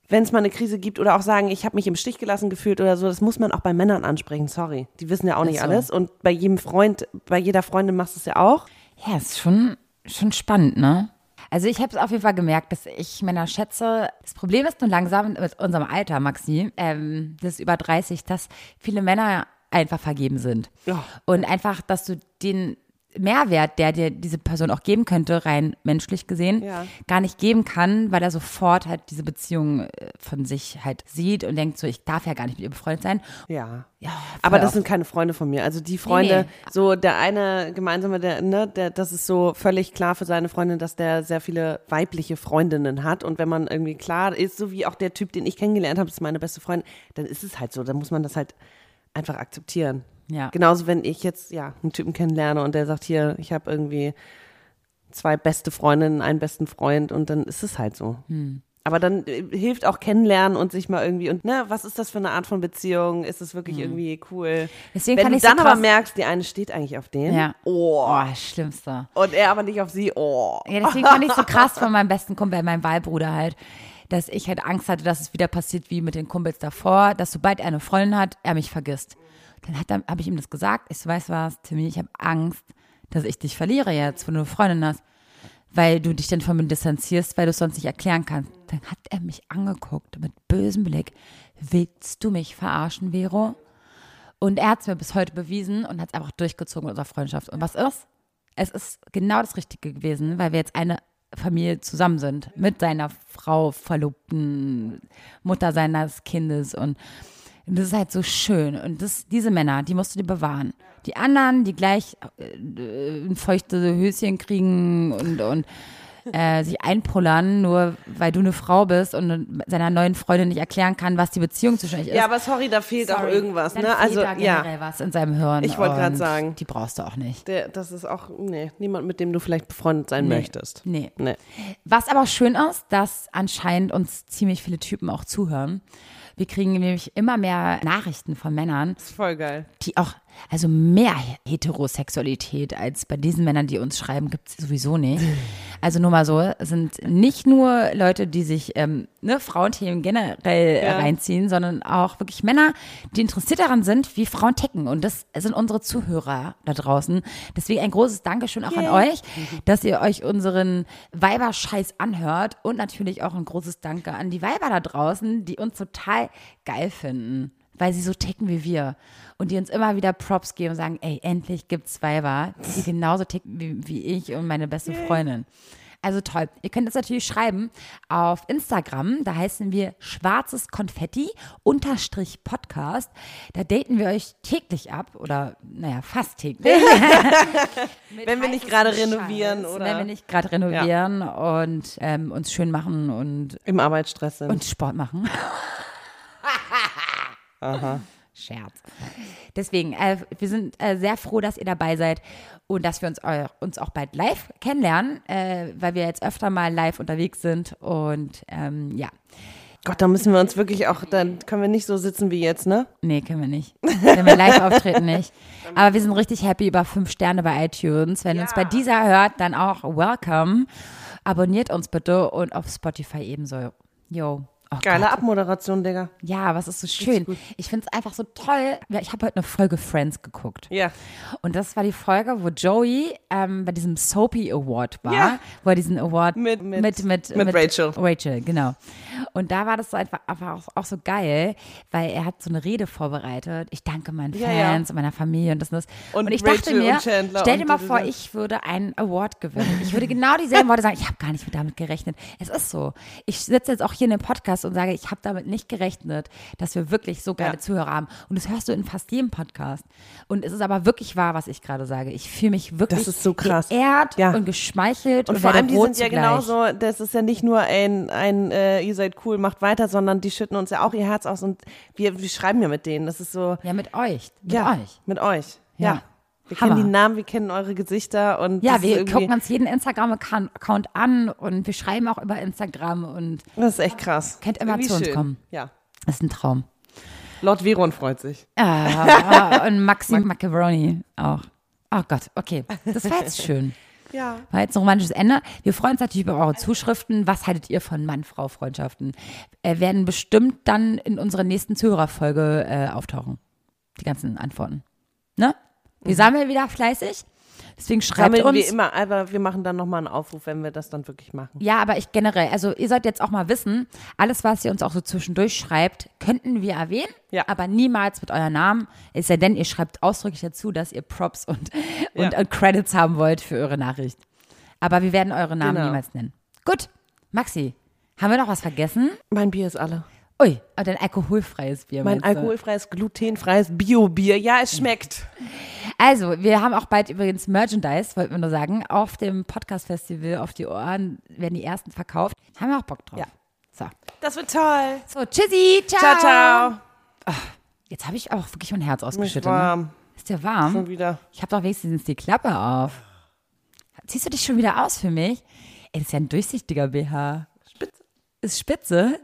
wenn es mal eine Krise gibt oder auch sagen, ich habe mich im Stich gelassen gefühlt oder so, das muss man auch bei Männern ansprechen, sorry. Die wissen ja auch nicht so. alles und bei jedem Freund, bei jeder Freundin machst du es ja auch. Ja, ist schon, schon spannend, ne? Also ich habe es auf jeden Fall gemerkt, dass ich Männer schätze. Das Problem ist nur langsam mit unserem Alter, Maxi, ähm, das ist über 30, dass viele Männer einfach vergeben sind. Ja. Und einfach, dass du den Mehrwert, der dir diese Person auch geben könnte, rein menschlich gesehen, Ja. gar nicht geben kann, weil er sofort halt diese Beziehung äh, von sich halt sieht und denkt so, ich darf ja gar nicht mit ihr befreundet sein. Ja. Ja, Aber das oft. sind keine Freunde von mir. Also die Freunde, nee. so der eine gemeinsame, der, ne, der, das ist so völlig klar für seine Freundin, dass der sehr viele weibliche Freundinnen hat. Und wenn man irgendwie klar ist, so wie auch der Typ, den ich kennengelernt habe, ist meine beste Freundin, dann ist es halt so. Dann muss man das halt einfach akzeptieren. Ja. Genauso, wenn ich jetzt ja einen Typen kennenlerne und der sagt, hier, ich habe irgendwie zwei beste Freundinnen, einen besten Freund und dann ist es halt so. Hm. Aber dann äh, hilft auch kennenlernen und sich mal irgendwie und ne, was ist das für eine Art von Beziehung? Ist es wirklich irgendwie cool? Hm. Deswegen Wenn fand du ich so dann aber krass- merkst, die eine steht eigentlich auf den Ja. oh, Oh, schlimmste. und er aber nicht auf sie, oh. Ja, deswegen fand ich so krass von meinem besten Kumpel, meinem Wahlbruder halt, dass ich halt Angst hatte, dass es wieder passiert wie mit den Kumpels davor, dass sobald er eine Freundin hat, er mich vergisst. Dann habe ich ihm das gesagt. Ich so, weißt du was, Timmy, ich habe Angst, dass ich dich verliere jetzt, wenn du eine Freundin hast, weil du dich dann von mir distanzierst, weil du es sonst nicht erklären kannst. Dann hat er mich angeguckt mit bösem Blick. Willst du mich verarschen, Vero? Und er hat es mir bis heute bewiesen und hat es einfach durchgezogen in unserer Freundschaft. Und was ist? Es ist genau das Richtige gewesen, weil wir jetzt eine Familie zusammen sind. Mit seiner Frau, Verlobten, Mutter seines Kindes. Und das ist halt so schön. Und das, diese Männer, die musst du dir bewahren. Die anderen, die gleich äh, ein feuchte Höschen kriegen und, und äh, sich einpullern, nur weil du eine Frau bist und seiner neuen Freundin nicht erklären kann, was die Beziehung zwischen euch ist. Ja, aber sorry, da fehlt auch Sorry, irgendwas, dann ne? fehlt Also da ja, generell was in seinem Hirn. Ich wollte grad und sagen. Die brauchst du auch nicht. der, das ist auch nee, niemand, mit dem du vielleicht befreundet sein Nee. möchtest. Nee. Nee. Was aber schön ist, dass anscheinend uns ziemlich viele Typen auch zuhören. Wir kriegen nämlich immer mehr Nachrichten von Männern, Das ist voll geil. die auch, also mehr Heterosexualität als bei diesen Männern, die uns schreiben, gibt es sowieso nicht. Also nur mal so, sind nicht nur Leute, die sich ähm, ne, Frauenthemen generell Ja. reinziehen, sondern auch wirklich Männer, die interessiert daran sind, wie Frauen ticken. Und das sind unsere Zuhörer da draußen. Deswegen ein großes Dankeschön auch an euch, dass ihr euch unseren Weiberscheiß anhört. Und natürlich auch ein großes Danke an die Weiber da draußen, die uns total geil finden weil sie so ticken wie wir und die uns immer wieder Props geben und sagen, ey, endlich gibt's Weiber, die genauso ticken wie, wie ich und meine beste Freundin. Also toll. Ihr könnt uns natürlich schreiben auf Instagram, da heißen wir schwarzes Konfetti unterstrich Podcast. Da daten wir euch täglich ab oder naja, fast täglich. Wenn wir nicht gerade Scheiß, renovieren oder- Wenn wir nicht gerade renovieren und ähm, uns schön machen und, Im Arbeitsstress sind. und Sport machen. Scherz. Deswegen, äh, wir sind äh, sehr froh, dass ihr dabei seid und dass wir uns, eu uns auch bald live kennenlernen, äh, weil wir jetzt öfter mal live unterwegs sind. Und ähm, ja, Gott, da müssen wir uns wirklich auch, dann können wir nicht so sitzen wie jetzt, ne? nee, können wir nicht. Wenn wir live auftreten, nicht. Aber wir sind richtig happy über fünf Sterne bei iTunes. Wenn uns bei dieser hört, dann auch welcome. Abonniert uns bitte und auf Spotify ebenso. Jo, Oh Geile Gott. Abmoderation, Digga. Ja, was ist so schön. Ich finde es einfach so toll. Ja, Ich habe heute eine Folge Friends geguckt. Ja. Und das war die Folge, wo Joey ähm, bei diesem Soapy Award war, Ja. wo er diesen Award Mit- mit- mit, mit, mit Rachel. Rachel, genau. Und da war das so einfach, einfach auch, auch so geil, weil er hat so eine Rede vorbereitet. Ich danke meinen Ja, ja. Fans und meiner Familie und das und das. Und Und, ich dachte Rachel mir, und Chandler stell dir mal vor, ich würde einen Award gewinnen. Ich würde genau dieselben Worte sagen. Ich habe gar nicht damit gerechnet. Es ist so. Ich sitze jetzt auch hier in dem Podcast und sage, ich habe damit nicht gerechnet, dass wir wirklich so geile Ja. Zuhörer haben. Und das hörst du in fast jedem Podcast. Und es ist aber wirklich wahr, was ich gerade sage. Ich fühle mich wirklich Das ist so krass. geehrt Ja. und geschmeichelt Und und, vor allem, die sind ja genauso, das ist ja nicht nur ein, ein äh, ihr seid cool, macht weiter, sondern die schütten uns ja auch ihr Herz aus und wir, wir schreiben ja mit denen. Das ist so, Ja, mit euch. Mit ja, euch. mit euch. Ja. Wir Hammer. kennen die Namen, wir kennen eure Gesichter und Ja, wir gucken uns jeden Instagram-Account an und wir schreiben auch über Instagram und Das ist echt krass. Könnt immer zu uns schön. kommen. Ja. das ist ein Traum. Lord Veron freut sich. Ah, und Maxi Macaroni auch. Oh Gott, okay. Das war jetzt schön. Ja. War jetzt ein romantisches Ende. Wir freuen uns natürlich über eure Zuschriften. Was haltet ihr von Mann-Frau-Freundschaften? Äh, werden bestimmt dann in unserer nächsten Zuhörerfolge äh, auftauchen. Die ganzen Antworten. Ne? Wir sammeln wieder fleißig. Deswegen schreibt Mhm. Sammeln uns. wir immer, aber wir machen dann nochmal einen Aufruf, wenn wir das dann wirklich machen. Ja, aber ich generell, also ihr sollt jetzt auch mal wissen, alles, was ihr uns auch so zwischendurch schreibt, könnten wir erwähnen, Ja. aber niemals mit eurem Namen. Es sei denn, ihr schreibt ausdrücklich dazu, dass ihr Props und, und, Ja. und Credits haben wollt für eure Nachricht. Aber wir werden eure Namen Genau. niemals nennen. Gut, Maxi, haben wir noch was vergessen? Mein Bier ist alle. Ui, oh, dein alkoholfreies Bier. Mein alkoholfreies, glutenfreies Bio-Bier. Ja, es schmeckt. Also, wir haben auch bald übrigens Merchandise, wollten wir nur sagen, auf dem Podcast-Festival auf die Ohren werden die ersten verkauft. Haben wir auch Bock drauf. Ja. So. Das wird toll. So, tschüssi, ciao. Ciao, ciao. Jetzt habe ich auch wirklich mein Herz ausgeschüttet. Ne? warm. Ist dir warm? Schon wieder. Ich habe doch wenigstens die Klappe auf. Ziehst du dich schon wieder aus für mich? Ey, das ist ja ein durchsichtiger BH. Spitze. Ist spitze?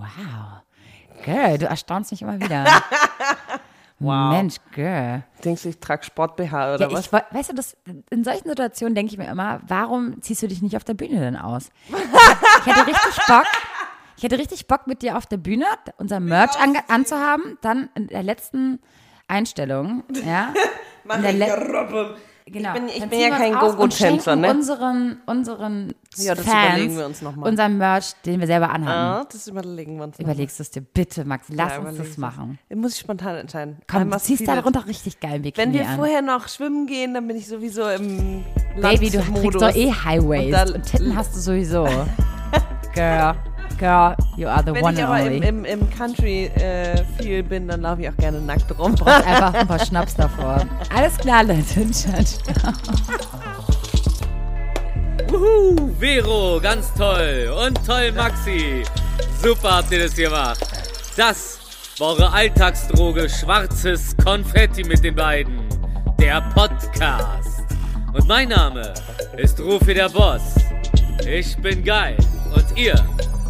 Wow. Girl, du erstaunst mich immer wieder. Wow. Mensch, Girl. Denkst du, ich trage Sport-BH oder Ja, was? ich, weißt du, das, in solchen Situationen denke ich mir immer, warum ziehst du dich nicht auf der Bühne denn aus? Ich hätte richtig Bock, ich hätte richtig Bock mit dir auf der Bühne unser Merch an, anzuhaben, dann in der letzten Einstellung, ja. In der Le genau. Ich bin- ich bin ja kein Go-Go-Tänzer, ne? unseren, unseren Ja, das Fans überlegen wir uns noch mal. Unser Merch, den wir selber anhaben. Ah, das überlegen wir uns. Überlegst du es dir bitte, Max, lass Ja, uns das ich. machen. Muss ich spontan entscheiden. Komm, du ziehst darunter richtig geil Bikini Wenn wir an. vorher noch schwimmen gehen, dann bin ich sowieso im Baby, du kriegst doch eh Highways. Und Und, Titten hast du sowieso. Girl, girl, you are the Wenn one ich and aber only. im, im, im Country äh, viel bin, dann laufe ich auch gerne nackt rum. Brauchst einfach ein paar Schnaps davor. Alles klar, Leute. Wuhu, Vero, ganz toll. Und toll, Maxi. Super habt ihr das gemacht. Das war eure Alltagsdroge schwarzes Konfetti mit den beiden. Der Podcast. Und mein Name ist Rufi der Boss. Ich bin geil. Und ihr